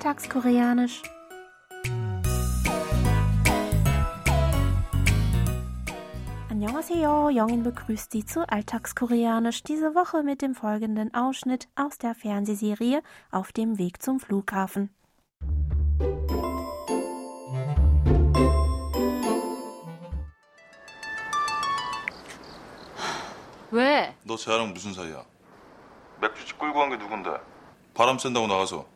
Alltagskoreanisch. Annyeonghaseyo, Jongin begrüßt Sie zu Alltagskoreanisch diese Woche mit dem folgenden Ausschnitt aus der Fernsehserie Auf dem Weg zum Flughafen. 왜? 너 쟤랑 무슨 사이야? 맥주집 끌고 간 게 누군데? 바람 쐰다고 나가서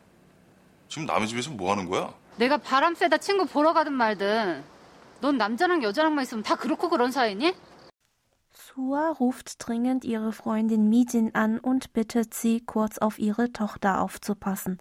지금 남의 집에서 뭐 하는 거야? 내가 바람 쐬다 친구 보러 가든 말든 넌 남자랑 여자랑만 있으면 다 그렇고 그런 사이니? Sua ruft dringend ihre Freundin Mijin an und bittet sie, kurz auf ihre Tochter aufzupassen.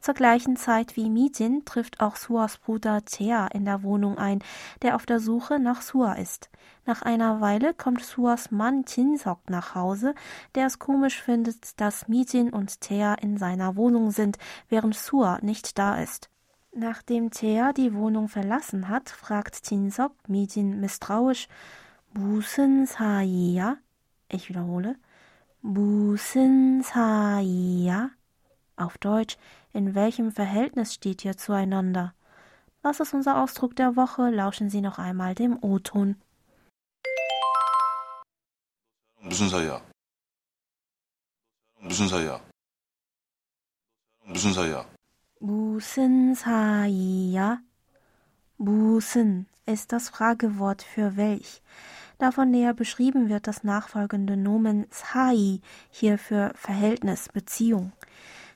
Zur gleichen Zeit wie Mijin trifft auch Suas Bruder Thea in der Wohnung ein, der auf der Suche nach Sua ist. Nach einer Weile kommt Suas Mann Chinsok nach Hause, der es komisch findet, dass Mijin und Thea in seiner Wohnung sind, während Sua nicht da ist. Nachdem Thea die Wohnung verlassen hat, fragt Chinsok Mijin misstrauisch, 무슨 사이야? Ich wiederhole. 무슨 사이야? Auf Deutsch, in welchem Verhältnis steht ihr zueinander? Was ist unser Ausdruck der Woche? Lauschen Sie noch einmal dem O-Ton. 무슨 사이야? 무슨 사이야? 무슨 사이야? 무슨 사이야? 무슨 ist das Fragewort für welch. Davon näher beschrieben wird das nachfolgende Nomen sai, hier für Verhältnis, Beziehung.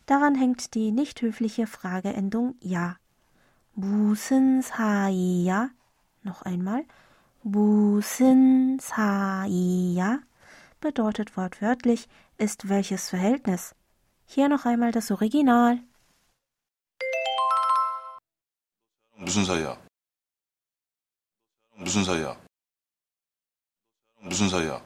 Daran hängt die nicht höfliche Frageendung ja. 무슨 사이야? Noch einmal. 무슨 사이야? bedeutet wortwörtlich ist welches Verhältnis. Hier noch einmal das Original. 무슨 사이야? 무슨 사이야? 무슨 사이야?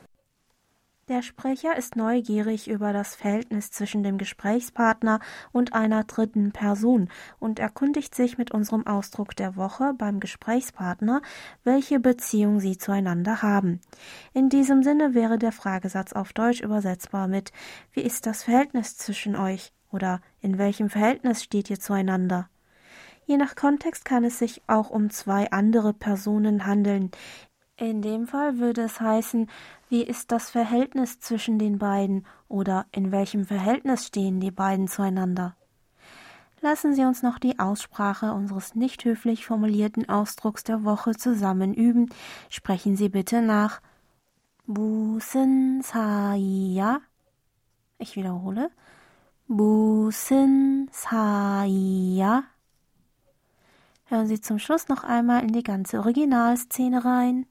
Der Sprecher ist neugierig über das Verhältnis zwischen dem Gesprächspartner und einer dritten Person und erkundigt sich mit unserem Ausdruck der Woche beim Gesprächspartner, welche Beziehung sie zueinander haben. In diesem Sinne wäre der Fragesatz auf Deutsch übersetzbar mit Wie ist das Verhältnis zwischen euch? oder In welchem Verhältnis steht ihr zueinander? Je nach Kontext kann es sich auch um zwei andere Personen handeln. in dem Fall würde es heißen, wie ist das Verhältnis zwischen den beiden oder in welchem Verhältnis stehen die beiden zueinander? Lassen Sie uns noch die Aussprache unseres nicht höflich formulierten Ausdrucks der Woche zusammen üben. Sprechen Sie bitte nach Busen Saiya. Ich wiederhole. Busen Saiya. Hören Sie zum Schluss noch einmal in die ganze Originalszene rein.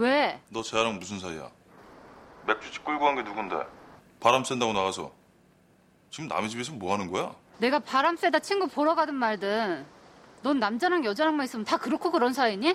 왜? 너 쟤랑 무슨 사이야? 맥주집 끌고 간 게 누군데? 바람 쐰다고 나가서 지금 남의 집에서 뭐 하는 거야? 내가 바람 쐬다 친구 보러 가든 말든 넌 남자랑 여자랑만 있으면 다 그렇고 그런 사이니?